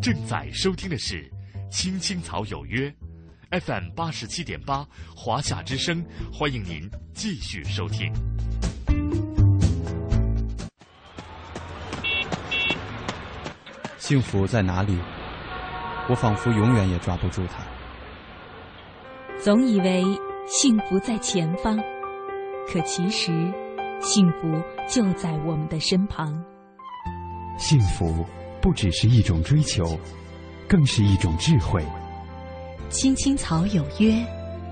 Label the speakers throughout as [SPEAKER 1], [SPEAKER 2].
[SPEAKER 1] 正在收听的是《青青草有约》，FM 八十七点八，华夏之声，欢迎您继续收听。
[SPEAKER 2] 幸福在哪里？我仿佛永远也抓不住它。
[SPEAKER 3] 总以为幸福在前方，可其实幸福就在我们的身旁。
[SPEAKER 4] 幸福不只是一种追求，更是一种智慧。
[SPEAKER 3] 青青草有约，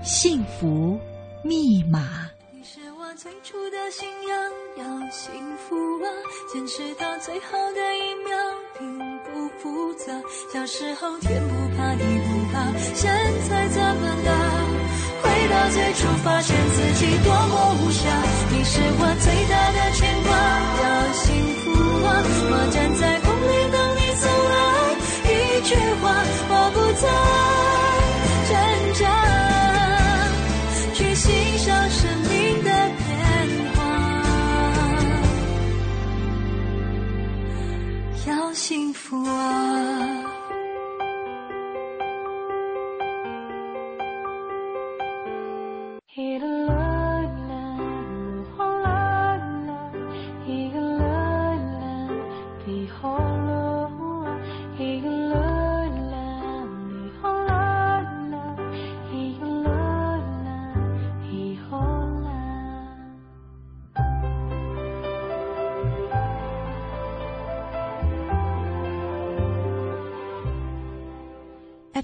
[SPEAKER 3] 幸福密码。
[SPEAKER 5] 你是我最初的信仰，要幸福啊，坚持到最后的一秒，并不复杂。小时候天不怕地不怕，现在怎么了？回到最初，发现自己多么无暇。你是我最大的牵挂，要幸福啊！我站在句话，我不再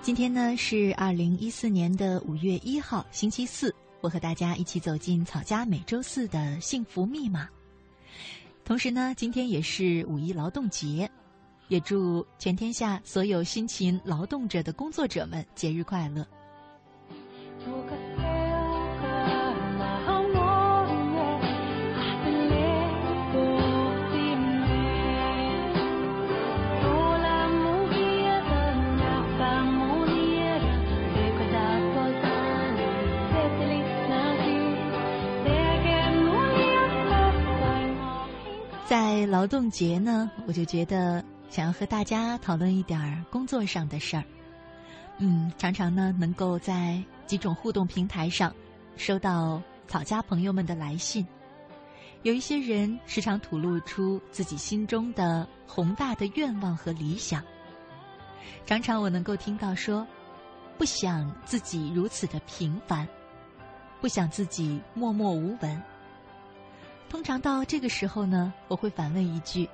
[SPEAKER 3] 今天呢是二零一四年的五月一号，星期四。我和大家一起走进草家每周四的幸福密码。同时呢，今天也是五一劳动节，也祝全天下所有辛勤劳动者的工作者们节日快乐。在劳动节呢，我就觉得想要和大家讨论一点工作上的事儿。嗯，常常呢能够在几种互动平台上收到草家朋友们的来信，有一些人时常吐露出自己心中的宏大的愿望和理想。常常我能够听到说，不想自己如此的平凡，不想自己默默无闻。通常到这个时候呢，我会反问一句：“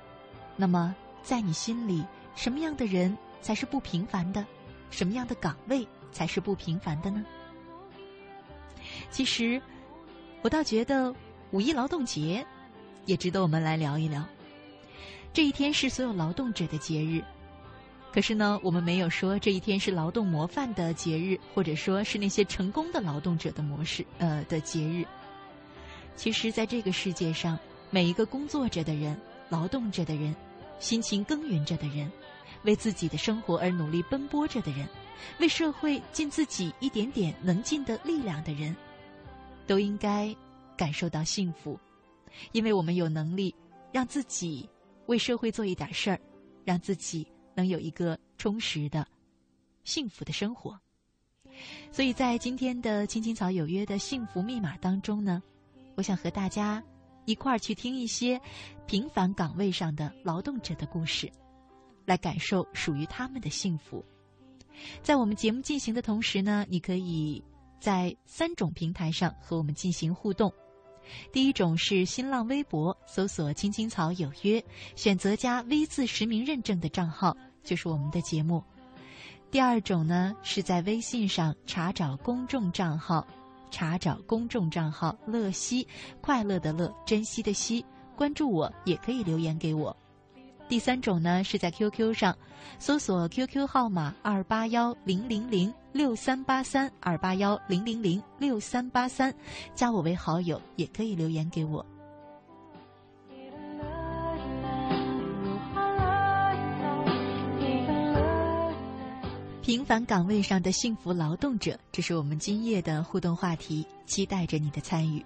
[SPEAKER 3] 那么，在你心里，什么样的人才是不平凡的？什么样的岗位才是不平凡的呢？”其实，我倒觉得五一劳动节也值得我们来聊一聊。这一天是所有劳动者的节日，可是呢，我们没有说这一天是劳动模范的节日，或者说是那些成功的劳动者的模式呃的节日。其实，在这个世界上，每一个工作着的人、劳动着的人、辛勤耕耘着的人、为自己的生活而努力奔波着的人、为社会尽自己一点点能尽的力量的人，都应该感受到幸福，因为我们有能力让自己为社会做一点事儿，让自己能有一个充实的、幸福的生活。所以在今天的《青青草有约》的幸福密码当中呢。我想和大家一块儿去听一些平凡岗位上的劳动者的故事，来感受属于他们的幸福。在我们节目进行的同时呢，你可以在三种平台上和我们进行互动。
[SPEAKER 6] 第一种是新浪微博搜索“青青草有约”，选择加 V 字实名认证的账号，就是我们的节目。第二种呢，是在微信上查找公众账号，查找公众账号“乐西”，快乐的乐，珍惜的惜，关注我也可以留言给我。第三种呢，是在 QQ 上搜索 QQ 号码二八幺零零零六三八三二八幺零零零六三八三，加我为好友也可以留言给我。平凡岗位上的幸福劳动者，这是我们今夜的互动话题，期待着你的参与。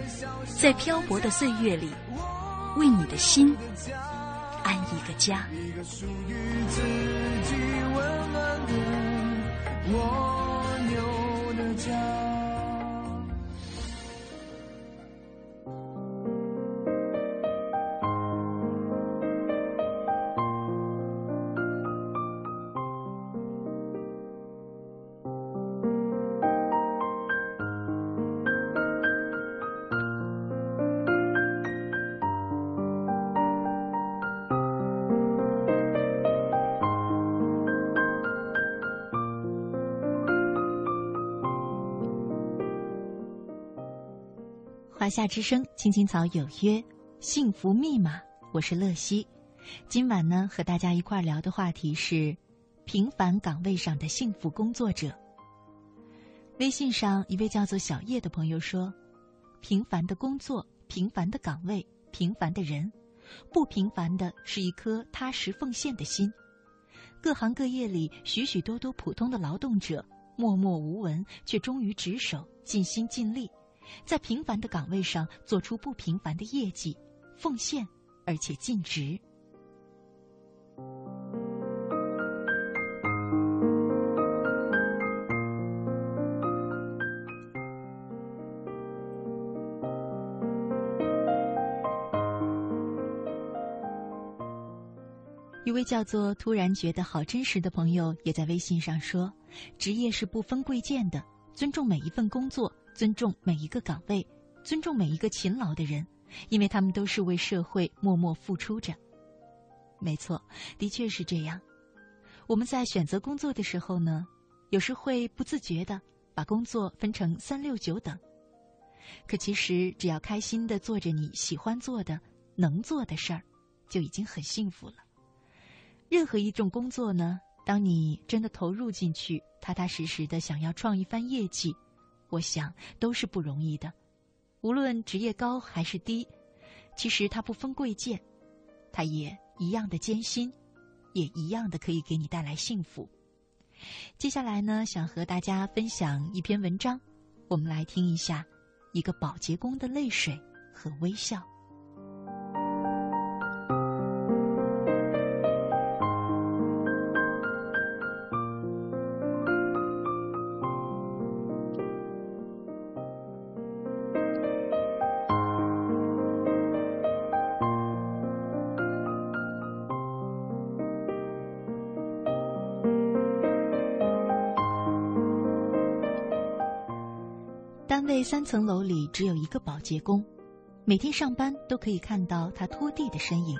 [SPEAKER 7] 在漂泊的岁月里，为你的心安一个家。
[SPEAKER 8] 一个属于自己温暖的蜗牛的家。
[SPEAKER 3] 夏之声，青青草有约，幸福密码，我是乐西。今晚呢，和大家一块儿聊的话题是平凡岗位上的幸福工作者。微信上一位叫做小叶的朋友说：“平凡的工作，平凡的岗位，平凡的人，不平凡的是一颗踏实奉献的心。各行各业里，许许多多普通的劳动者，默默无闻，却忠于职守，尽心尽力。”在平凡的岗位上做出不平凡的业绩，奉献而且尽职。一位叫做“突然觉得好真实”的朋友也在微信上说：“职业是不分贵贱的，尊重每一份工作。”尊重每一个岗位，尊重每一个勤劳的人，因为他们都是为社会默默付出着。没错，的确是这样。我们在选择工作的时候呢，有时会不自觉的把工作分成三六九等。可其实，只要开心的做着你喜欢做的、能做的事儿，就已经很幸福了。任何一种工作呢，当你真的投入进去，踏踏实实的想要创一番业绩。我想都是不容易的，无论职业高还是低，其实它不分贵贱，它也一样的艰辛，也一样的可以给你带来幸福。接下来呢，想和大家分享一篇文章，我们来听一下一个保洁工的泪水和微笑。三层楼里只有一个保洁工，每天上班都可以看到他拖地的身影。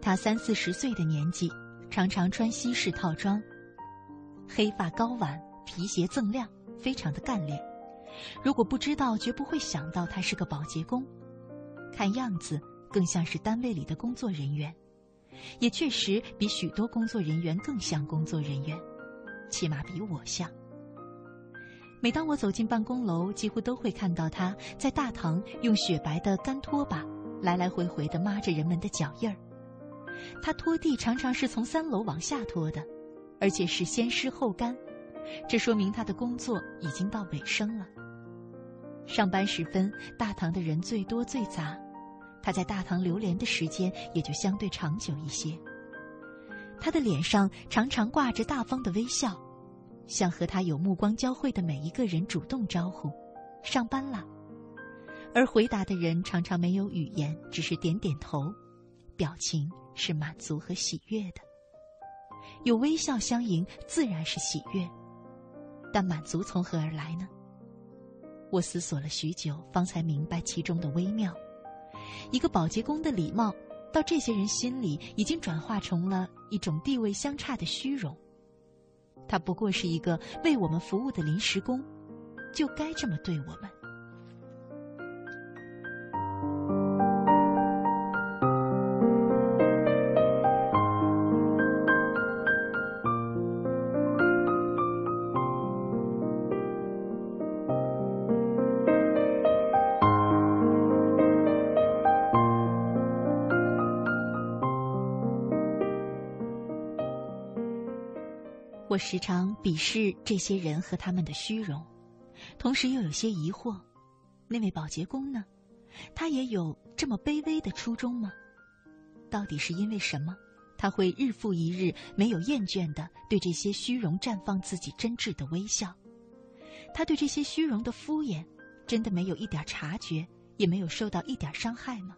[SPEAKER 3] 他三四十岁的年纪，常常穿西式套装，黑发高挽，皮鞋锃亮，非常的干练。如果不知道，绝不会想到他是个保洁工。看样子更像是单位里的工作人员，也确实比许多工作人员更像工作人员，起码比我像。每当我走进办公楼，几乎都会看到他在大堂用雪白的干拖把来来回回的抹着人们的脚印儿。他拖地常常是从三楼往下拖的，而且是先湿后干，这说明他的工作已经到尾声了。上班时分，大堂的人最多最杂，他在大堂流连的时间也就相对长久一些。他的脸上常常挂着大方的微笑。向和他有目光交汇的每一个人主动招呼：“上班了。”而回答的人常常没有语言，只是点点头，表情是满足和喜悦的。有微笑相迎，自然是喜悦，但满足从何而来呢？我思索了许久，方才明白其中的微妙。一个保洁工的礼貌，到这些人心里已经转化成了一种地位相差的虚荣。他不过是一个为我们服务的临时工，就该这么对我们。我时常鄙视这些人和他们的虚荣，同时又有些疑惑：那位保洁工呢？他也有这么卑微的初衷吗？到底是因为什么，他会日复一日没有厌倦的对这些虚荣绽放自己真挚的微笑？他对这些虚荣的敷衍，真的没有一点察觉，也没有受到一点伤害吗？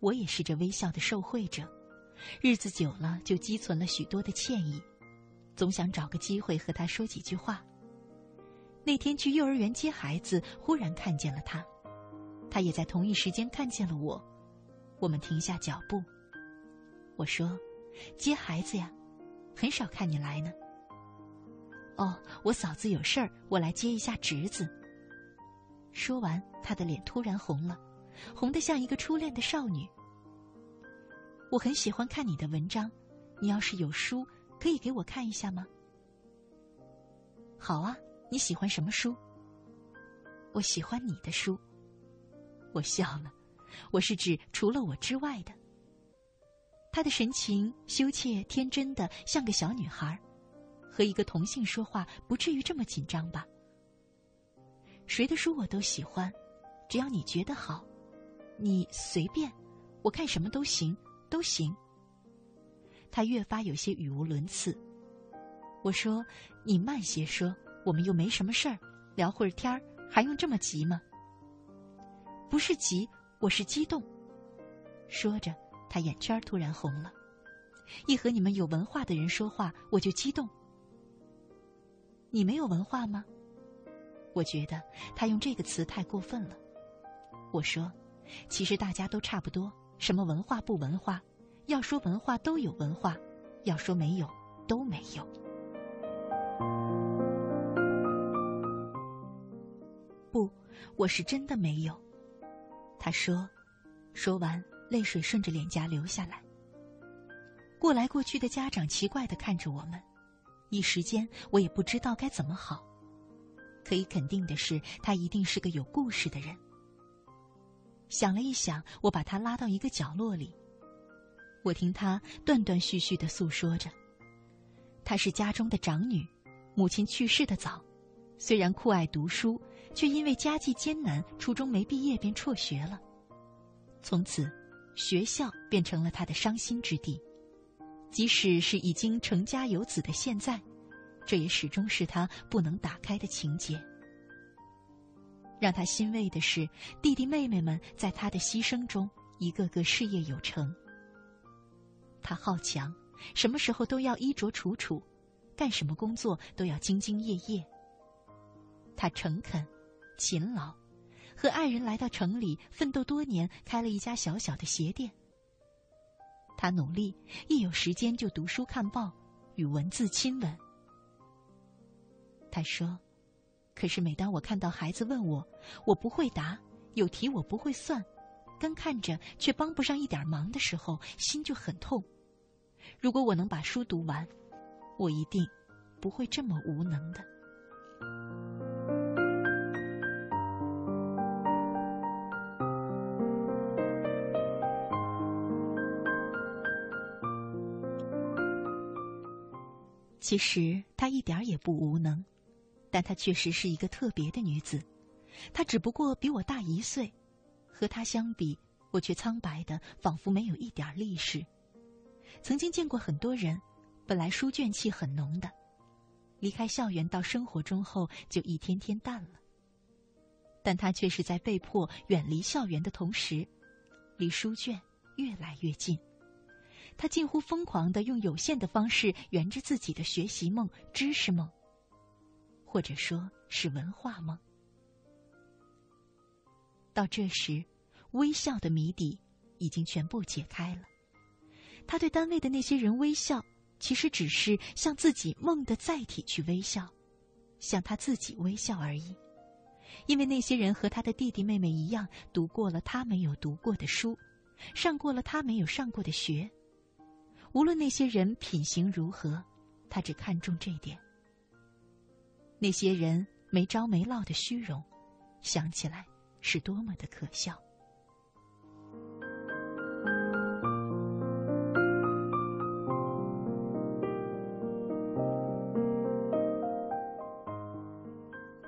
[SPEAKER 3] 我也是这微笑的受惠者。日子久了，就积存了许多的歉意，总想找个机会和他说几句话。那天去幼儿园接孩子，忽然看见了他，他也在同一时间看见了我。我们停下脚步，我说：“接孩子呀，很少看你来呢。”哦，我嫂子有事儿，我来接一下侄子。说完，他的脸突然红了，红得像一个初恋的少女。我很喜欢看你的文章，你要是有书，可以给我看一下吗？好啊，你喜欢什么书？我喜欢你的书。我笑了，我是指除了我之外的。他的神情羞怯天真的像个小女孩，和一个同性说话不至于这么紧张吧？谁的书我都喜欢，只要你觉得好，你随便，我看什么都行。都行。他越发有些语无伦次。我说：“你慢些说，我们又没什么事儿，聊会儿天儿，还用这么急吗？”不是急，我是激动。说着，他眼圈突然红了。一和你们有文化的人说话，我就激动。你没有文化吗？我觉得他用这个词太过分了。我说：“其实大家都差不多。”什么文化不文化？要说文化都有文化，要说没有都没有。不，我是真的没有。他说，说完，泪水顺着脸颊流下来。过来过去的家长奇怪的看着我们，一时间我也不知道该怎么好。可以肯定的是，他一定是个有故事的人。想了一想，我把她拉到一个角落里。我听她断断续续的诉说着。她是家中的长女，母亲去世的早，虽然酷爱读书，却因为家计艰难，初中没毕业便辍学了。从此，学校变成了她的伤心之地。即使是已经成家有子的现在，这也始终是她不能打开的情结。让他欣慰的是，弟弟妹妹们在他的牺牲中，一个个事业有成。他好强，什么时候都要衣着楚楚，干什么工作都要兢兢业业。他诚恳、勤劳，和爱人来到城里奋斗多年，开了一家小小的鞋店。他努力，一有时间就读书看报，与文字亲吻。他说。可是每当我看到孩子问我，我不会答，有题我不会算，干看着却帮不上一点忙的时候，心就很痛。如果我能把书读完，我一定不会这么无能的。其实他一点也不无能。但她确实是一个特别的女子，她只不过比我大一岁，和她相比，我却苍白的仿佛没有一点力势。曾经见过很多人，本来书卷气很浓的，离开校园到生活中后就一天天淡了。但他却是在被迫远离校园的同时，离书卷越来越近。他近乎疯狂的用有限的方式圆着自己的学习梦、知识梦，或者说是文化吗。到这时，微笑的谜底已经全部解开了。他对单位的那些人微笑，其实只是向自己梦的载体去微笑，向他自己微笑而已。因为那些人和他的弟弟妹妹一样，读过了他没有读过的书，上过了他没有上过的学。无论那些人品行如何，他只看重这一点。那些人没着没落的虚荣，想起来是多么的可笑。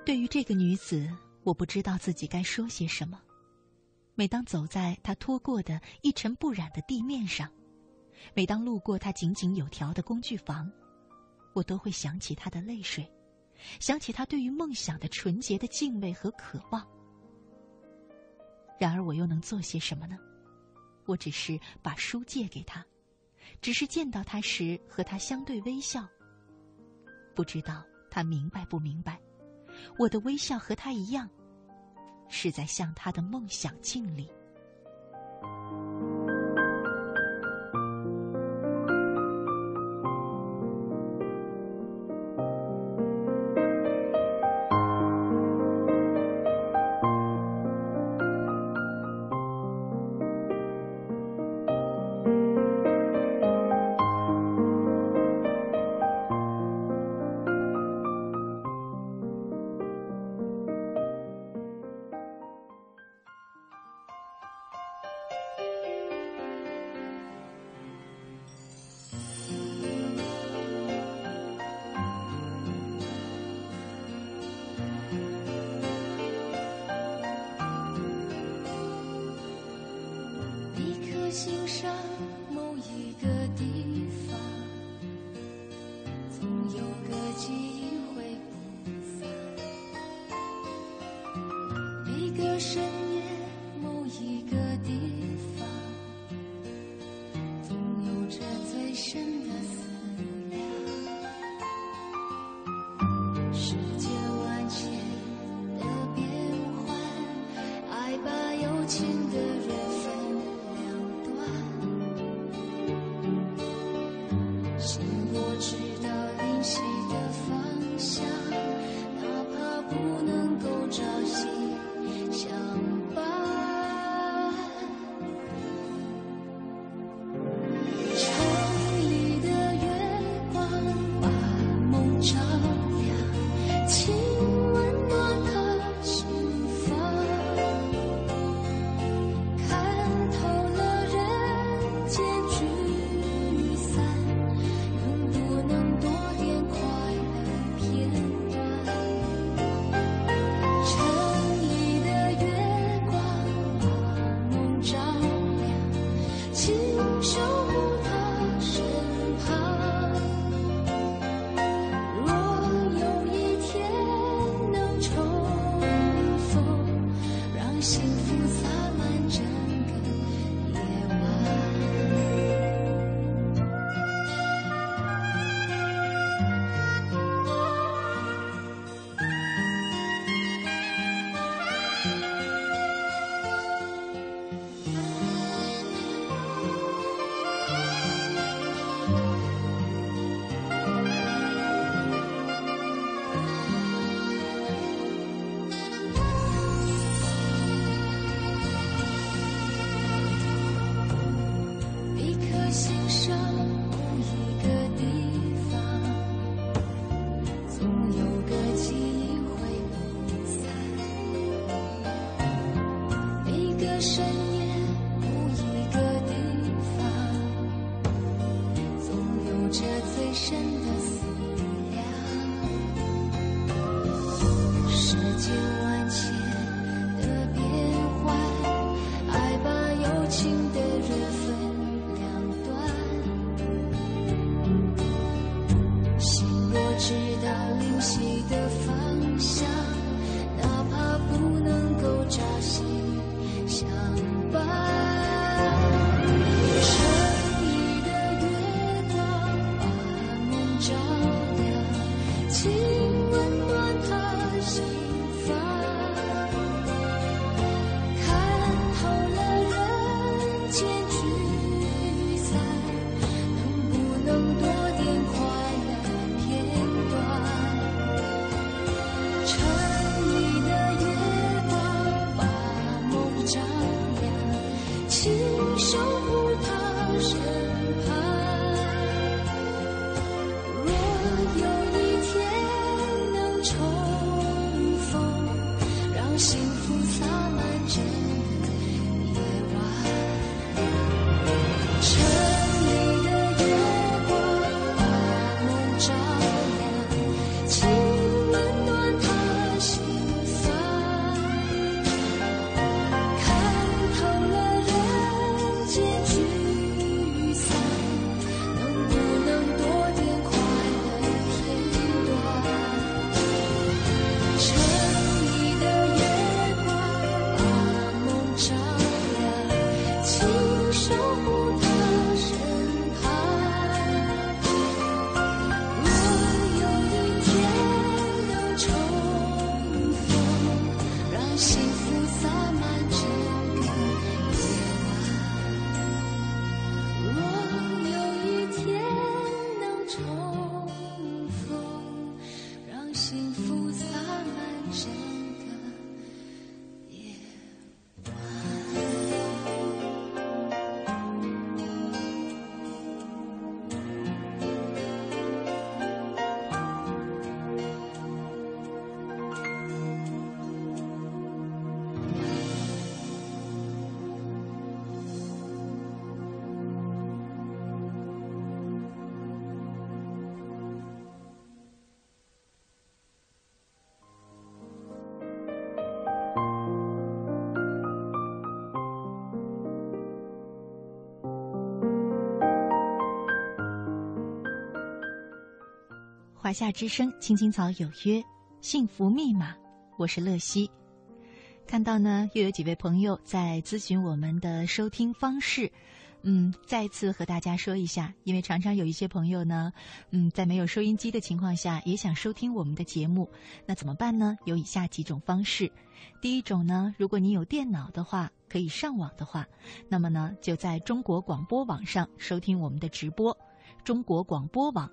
[SPEAKER 3] 对于这个女子，我不知道自己该说些什么。每当走在她拖过的一尘不染的地面上，每当路过她井井有条的工具房，我都会想起她的泪水，想起他对于梦想的纯洁的敬畏和渴望。然而，我又能做些什么呢？我只是把书借给他，只是见到他时和他相对微笑。不知道他明白不明白。我的微笑和他一样，是在向他的梦想敬礼。
[SPEAKER 9] 直到灵犀的方向，哪怕不能够扎心。
[SPEAKER 3] 华夏之声青青草有约，幸福密码，我是乐西。看到呢，又有几位朋友在咨询我们的收听方式。嗯，再次和大家说一下，因为常常有一些朋友呢，嗯，在没有收音机的情况下，也想收听我们的节目，那怎么办呢？有以下几种方式。第一种呢，如果你有电脑的话，可以上网的话，那么呢，就在中国广播网上收听我们的直播。中国广播网，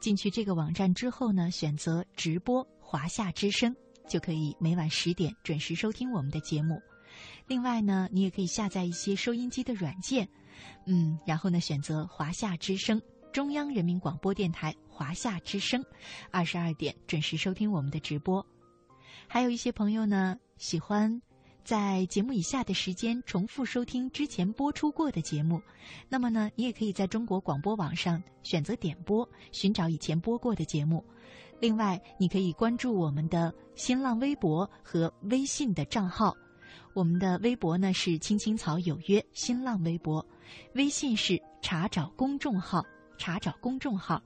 [SPEAKER 3] 进去这个网站之后呢，选择直播华夏之声，就可以每晚十点准时收听我们的节目。另外呢，你也可以下载一些收音机的软件，嗯，然后呢，选择华夏之声，中央人民广播电台华夏之声，二十二点准时收听我们的直播。还有一些朋友呢，喜欢在节目以下的时间重复收听之前播出过的节目，那么呢，你也可以在中国广播网上选择点播，寻找以前播过的节目。另外，你可以关注我们的新浪微博和微信的账号。我们的微博呢是“青青草有约”，新浪微博；微信是查找公众号，查找公众号，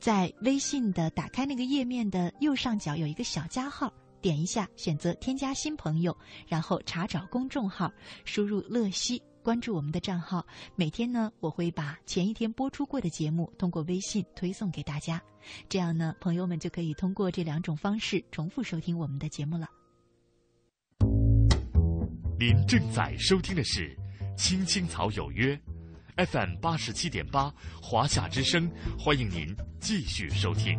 [SPEAKER 3] 在微信的打开那个页面的右上角有一个小加号。点一下，选择添加新朋友，然后查找公众号，输入“乐西”，关注我们的账号。每天呢，我会把前一天播出过的节目通过微信推送给大家，这样呢，朋友们就可以通过这两种方式重复收听我们的节目了。
[SPEAKER 1] 您正在收听的是《青青草有约》，FM 八十七点八，华夏之声，欢迎您继续收听。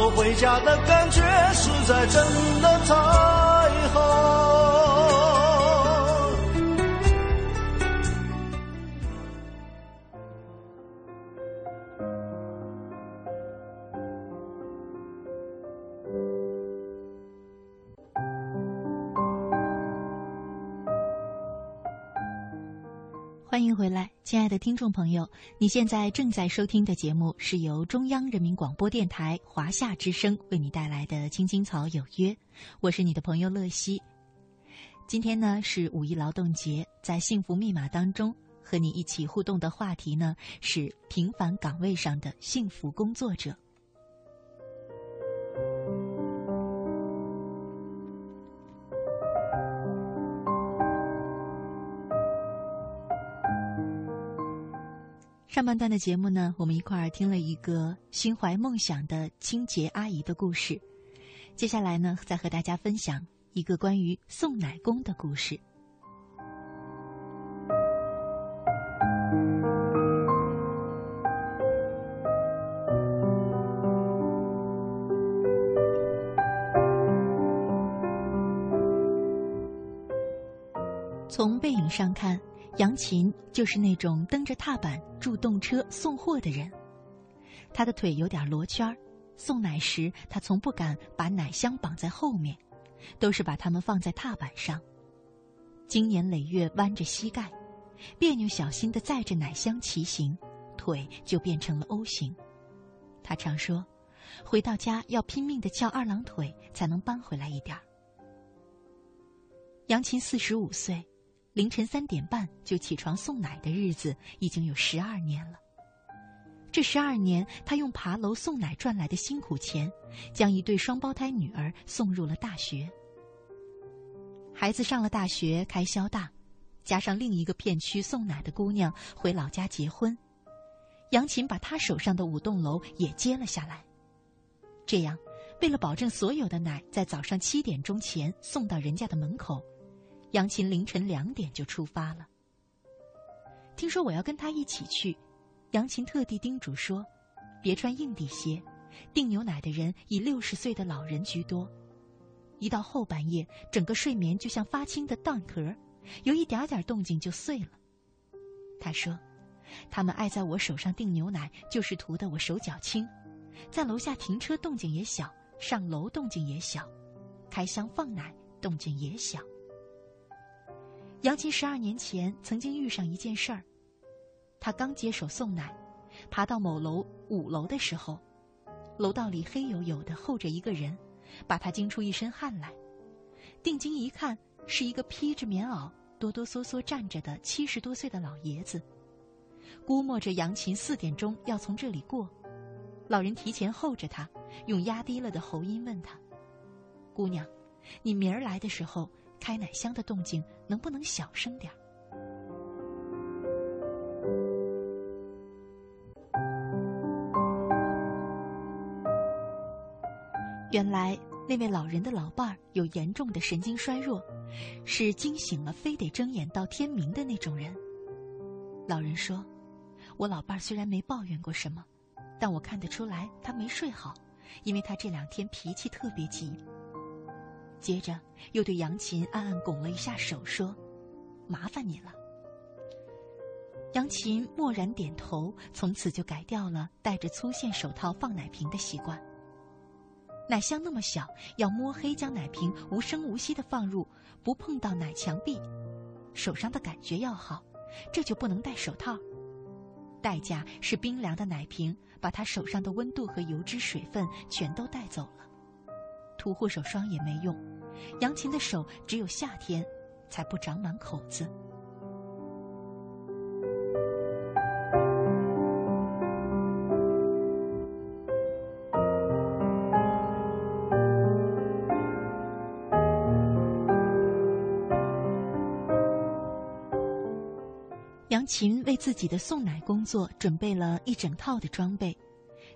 [SPEAKER 10] 我回家的感觉实在真的太好。
[SPEAKER 3] 欢迎回来，亲爱的听众朋友！你现在正在收听的节目是由中央人民广播电台华夏之声为你带来的《青青草有约》，我是你的朋友乐西。今天呢是五一劳动节，在幸福密码当中和你一起互动的话题呢是平凡岗位上的幸福工作者。上半段的节目呢，我们一块儿听了一个心怀梦想的清洁阿姨的故事。接下来呢，再和大家分享一个关于送奶工的故事。从背影上看。杨琴就是那种蹬着踏板助动车送货的人，他的腿有点罗圈儿送奶时他从不敢把奶箱绑在后面，都是把它们放在踏板上。经年累月弯着膝盖，别扭小心地载着奶箱骑行，腿就变成了 O 型。他常说，回到家要拼命地翘二郎腿才能搬回来一点儿。杨琴四十五岁。凌晨三点半就起床送奶的日子已经有十二年了。这十二年，他用爬楼送奶赚来的辛苦钱，将一对双胞胎女儿送入了大学。孩子上了大学，开销大，加上另一个片区送奶的姑娘回老家结婚，杨琴把他手上的五栋楼也接了下来。这样，为了保证所有的奶在早上七点钟前送到人家的门口。杨琴凌晨两点就出发了。听说我要跟他一起去，杨琴特地叮嘱说：“别穿硬底鞋，订牛奶的人以六十岁的老人居多。一到后半夜，整个睡眠就像发青的蛋壳，有一点点动静就碎了。”他说：“他们爱在我手上订牛奶，就是图的我手脚轻，在楼下停车动静也小，上楼动静也小，开箱放奶动静也小。”杨琴十二年前曾经遇上一件事儿，他刚接手送奶，爬到某楼五楼的时候，楼道里黑黝黝的候着一个人，把他惊出一身汗来。定睛一看，是一个披着棉袄、哆哆嗦嗦站着的七十多岁的老爷子。估摸着杨琴四点钟要从这里过，老人提前候着他，用压低了的喉音问他：“姑娘，你明儿来的时候。”开奶箱的动静能不能小声点儿？原来那位老人的老伴儿有严重的神经衰弱，是惊醒了非得睁眼到天明的那种人。老人说：“我老伴儿虽然没抱怨过什么，但我看得出来他没睡好，因为他这两天脾气特别急。”接着又对杨琴暗暗拱了一下手，说：“麻烦你了。”杨琴默然点头，从此就改掉了戴着粗线手套放奶瓶的习惯。奶箱那么小，要摸黑将奶瓶无声无息的放入，不碰到奶墙壁，手上的感觉要好，这就不能戴手套。代价是冰凉的奶瓶把他手上的温度和油脂、水分全都带走了。涂护手霜也没用杨琴的手只有夏天才不长满口子。杨琴为自己的送奶工作准备了一整套的装备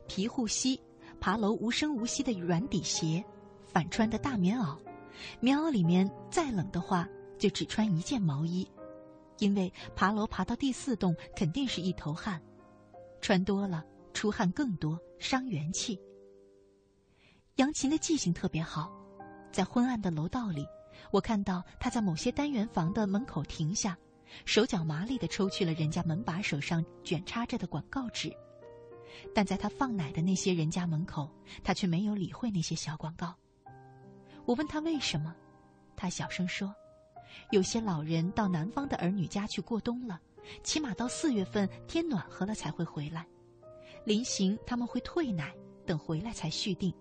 [SPEAKER 3] 皮护膝爬楼无声无息的软底鞋反穿的大棉袄。棉袄里面再冷的话，就只穿一件毛衣，因为爬楼爬到第四栋肯定是一头汗，穿多了出汗更多，伤元气。杨琴的记性特别好，在昏暗的楼道里，我看到她在某些单元房的门口停下。手脚麻利的抽去了人家门把手上卷插着的广告纸，但在他放奶的那些人家门口，他却没有理会那些小广告。我问他为什么，他小声说：“有些老人到南方的儿女家去过冬了，起码到四月份天暖和了才会回来。临行他们会退奶，等回来才续订。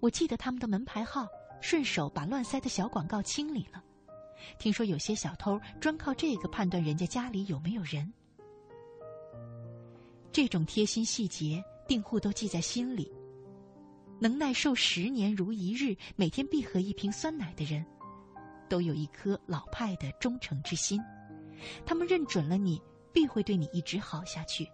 [SPEAKER 3] 我记得他们的门牌号，顺手把乱塞的小广告清理了。”听说有些小偷专靠这个判断人家家里有没有人。这种贴心细节，订户都记在心里。能耐受十年如一日，每天必喝一瓶酸奶的人，都有一颗老派的忠诚之心。他们认准了你，必会对你一直好下去。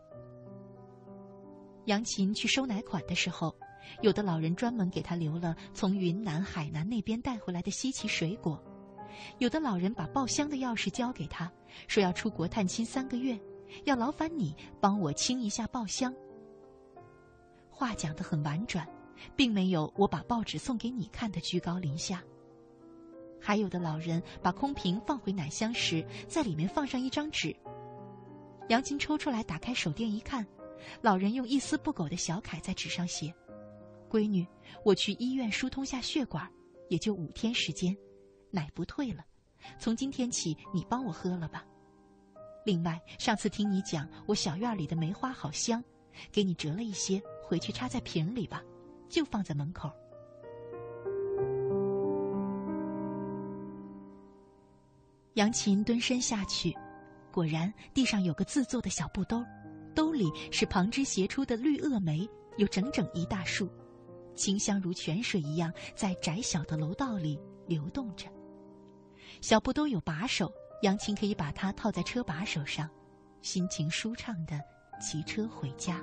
[SPEAKER 3] 杨琴去收奶款的时候，有的老人专门给他留了从云南、海南那边带回来的稀奇水果。有的老人把报箱的钥匙交给他，说要出国探亲三个月，要劳烦你帮我清一下报箱。话讲得很婉转，并没有我把报纸送给你看的居高临下。还有的老人把空瓶放回奶箱时，在里面放上一张纸。杨琴抽出来，打开手电一看，老人用一丝不苟的小楷在纸上写：“闺女，我去医院疏通下血管，也就五天时间。”奶不退了，从今天起你帮我喝了吧。另外，上次听你讲我小院里的梅花好香，给你折了一些，回去插在瓶里吧，就放在门口。杨琴蹲身下去，果然地上有个自做的小布兜，兜里是旁枝斜出的绿萼梅，有整整一大束，清香如泉水一样，在窄小的楼道里流动着。小布兜有把手，杨琴可以把它套在车把手上，心情舒畅的骑车回家。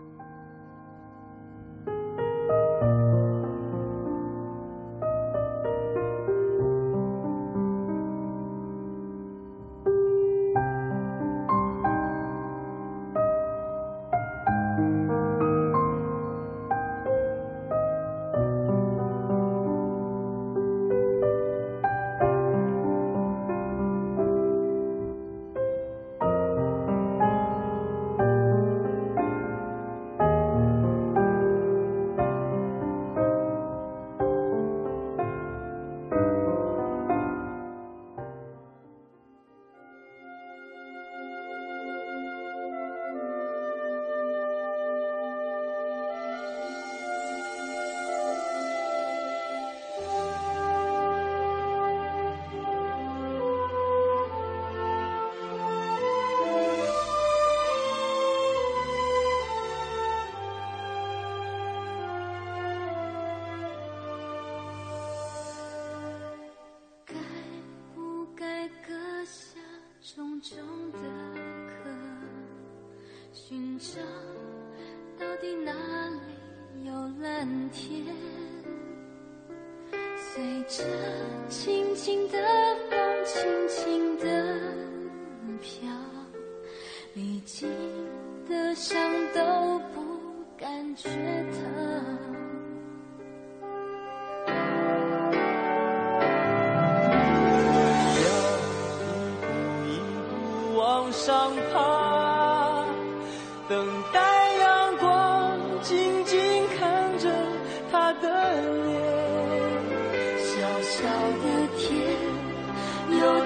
[SPEAKER 9] 流过的。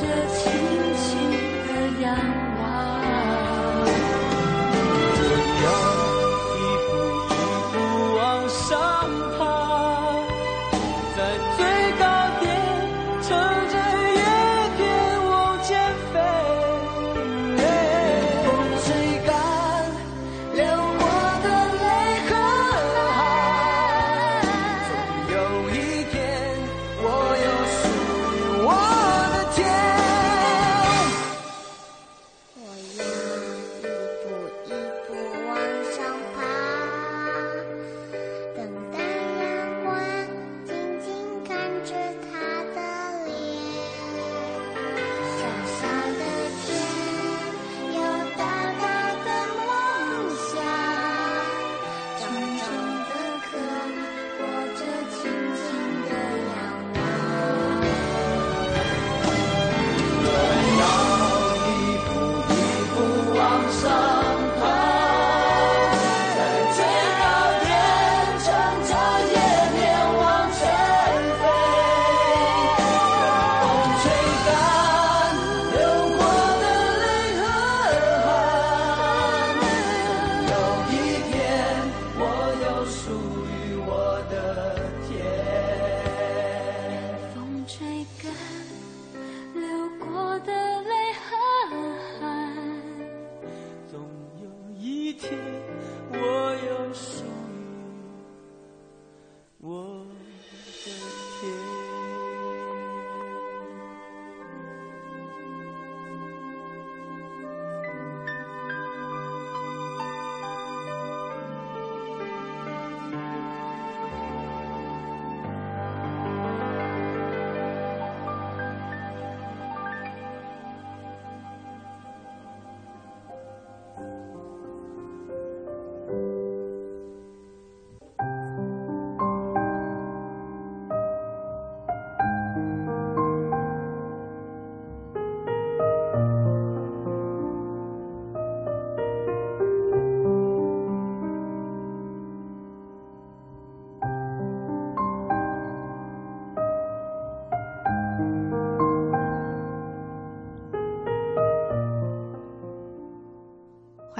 [SPEAKER 9] 着轻轻的仰
[SPEAKER 3] 望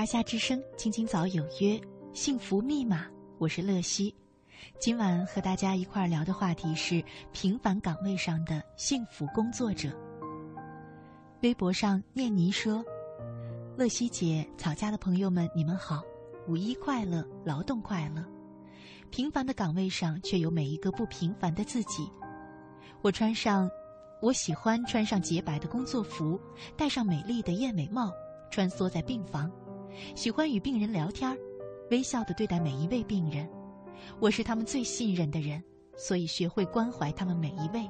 [SPEAKER 3] 夏之声，青青早有约，幸福密码，我是乐西。今晚和大家一块儿聊的话题是平凡岗位上的幸福工作者。微博上念妮说：“乐西姐，草家的朋友们，你们好，五一快乐，劳动快乐。平凡的岗位上，却有每一个不平凡的自己。我穿上，我喜欢穿上洁白的工作服，戴上美丽的燕尾帽，穿梭在病房。”喜欢与病人聊天微笑的对待每一位病人。我是他们最信任的人，所以学会关怀他们每一位。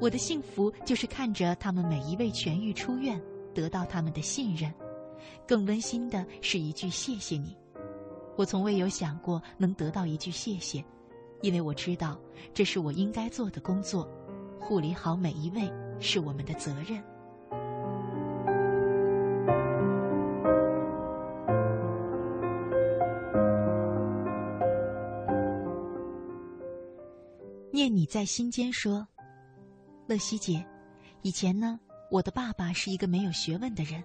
[SPEAKER 3] 我的幸福就是看着他们每一位痊愈出院，得到他们的信任。更温馨的是一句谢谢你。我从未有想过能得到一句谢谢，因为我知道这是我应该做的工作。护理好每一位是我们的责任。在心间说：“乐西姐，以前呢，我的爸爸是一个没有学问的人，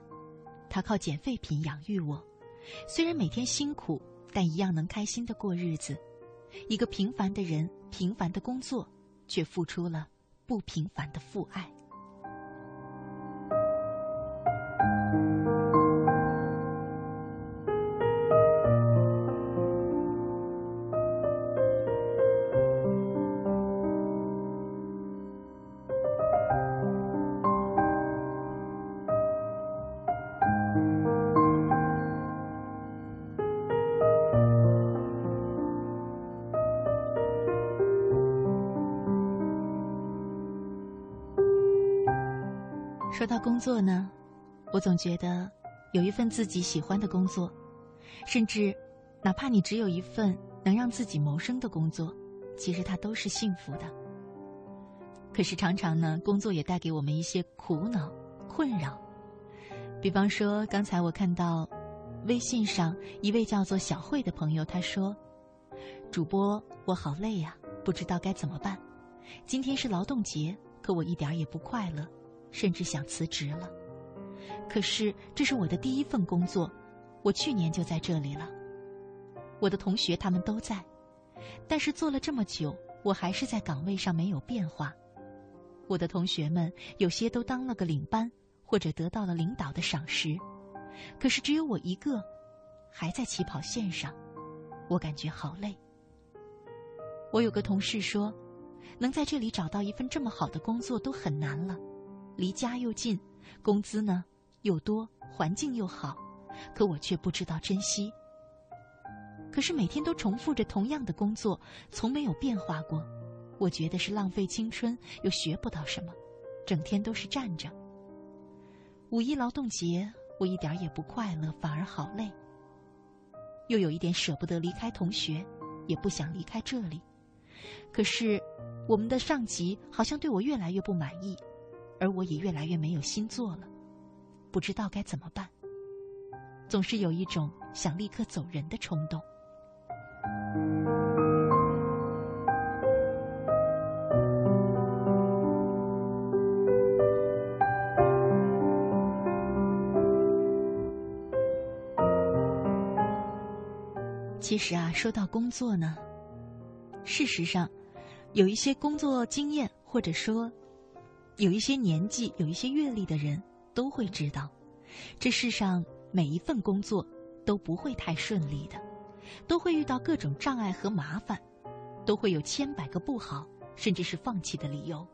[SPEAKER 3] 他靠捡废品养育我。虽然每天辛苦，但一样能开心的过日子。一个平凡的人，平凡的工作，却付出了不平凡的父爱。”工作呢，我总觉得有一份自己喜欢的工作，甚至哪怕你只有一份能让自己谋生的工作，其实它都是幸福的。可是常常呢，工作也带给我们一些苦恼、困扰。比方说，刚才我看到微信上一位叫做小慧的朋友，他说：“主播，我好累呀，不知道该怎么办。今天是劳动节，可我一点也不快乐。”甚至想辞职了，可是这是我的第一份工作，我去年就在这里了。我的同学他们都在，但是做了这么久，我还是在岗位上没有变化。我的同学们有些都当了个领班，或者得到了领导的赏识，可是只有我一个，还在起跑线上，我感觉好累。我有个同事说，能在这里找到一份这么好的工作都很难了。离家又近，工资呢又多，环境又好，可我却不知道珍惜。可是每天都重复着同样的工作，从没有变化过，我觉得是浪费青春，又学不到什么，整天都是站着。五一劳动节，我一点也不快乐，反而好累。又有一点舍不得离开同学，也不想离开这里。可是，我们的上级好像对我越来越不满意。而我也越来越没有心做了，不知道该怎么办。总是有一种想立刻走人的冲动。其实啊，说到工作呢，事实上，有一些工作经验，或者说。有一些年纪、有一些阅历的人都会知道，这世上每一份工作都不会太顺利的，都会遇到各种障碍和麻烦，都会有千百个不好，甚至是放弃的理由。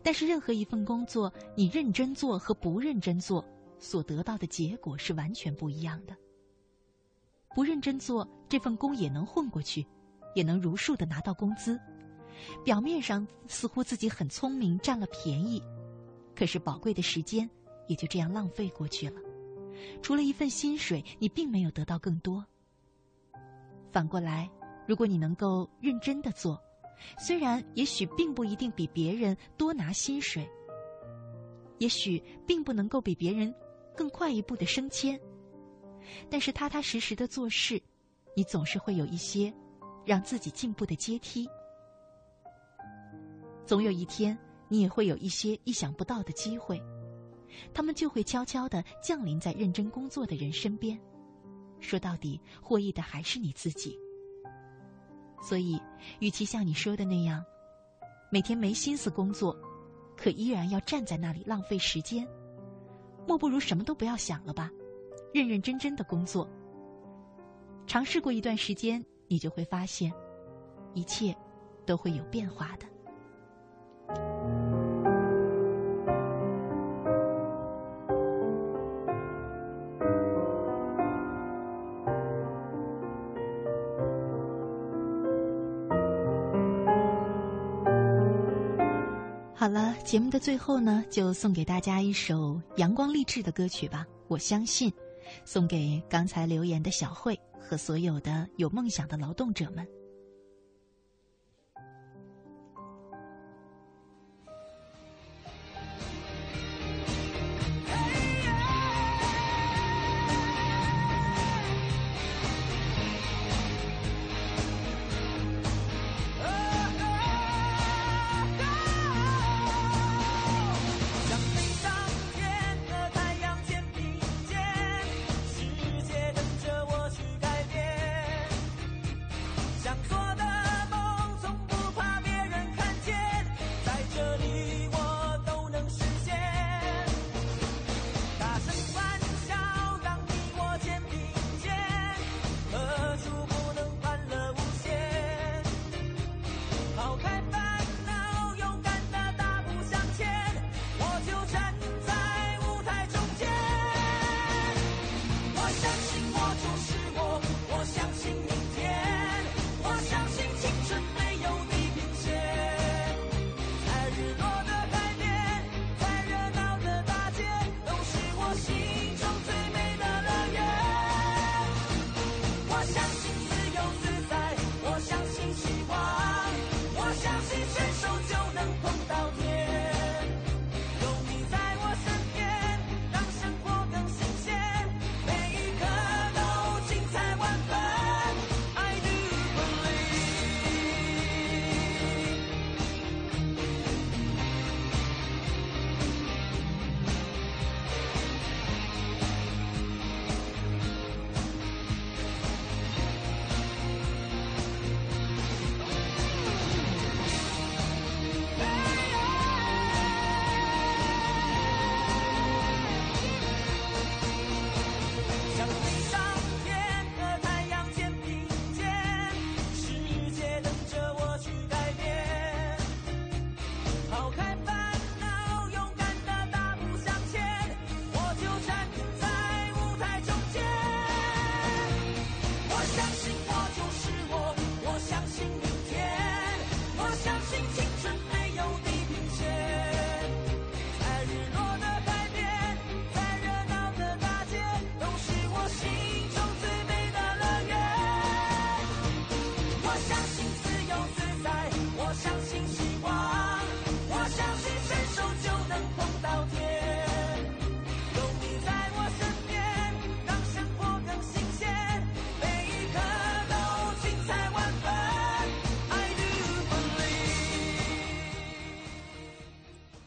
[SPEAKER 3] 但是，任何一份工作，你认真做和不认真做，所得到的结果是完全不一样的。不认真做，这份工也能混过去，也能如数的拿到工资。表面上似乎自己很聪明，占了便宜，可是宝贵的时间也就这样浪费过去了。除了一份薪水，你并没有得到更多。反过来，如果你能够认真的做，虽然也许并不一定比别人多拿薪水，也许并不能够比别人更快一步的升迁，但是踏踏实实的做事，你总是会有一些让自己进步的阶梯。总有一天，你也会有一些意想不到的机会，他们就会悄悄的降临在认真工作的人身边。说到底，获益的还是你自己。所以，与其像你说的那样，每天没心思工作，可依然要站在那里浪费时间，莫不如什么都不要想了吧，认认真真的工作。尝试过一段时间，你就会发现，一切都会有变化的。好了，节目的最后呢，就送给大家一首阳光励志的歌曲吧。我相信，送给刚才留言的小慧和所有的有梦想的劳动者们。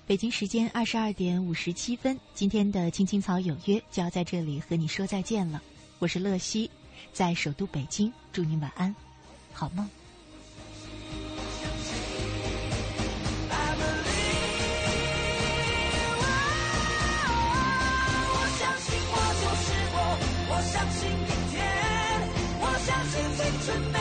[SPEAKER 3] 北京时间二十二点五十七分今天的青青草有约就要在这里和你说再见了。我是乐西在首都北京祝您晚安好梦。
[SPEAKER 8] 我相信我就是我我相信明天我相信青春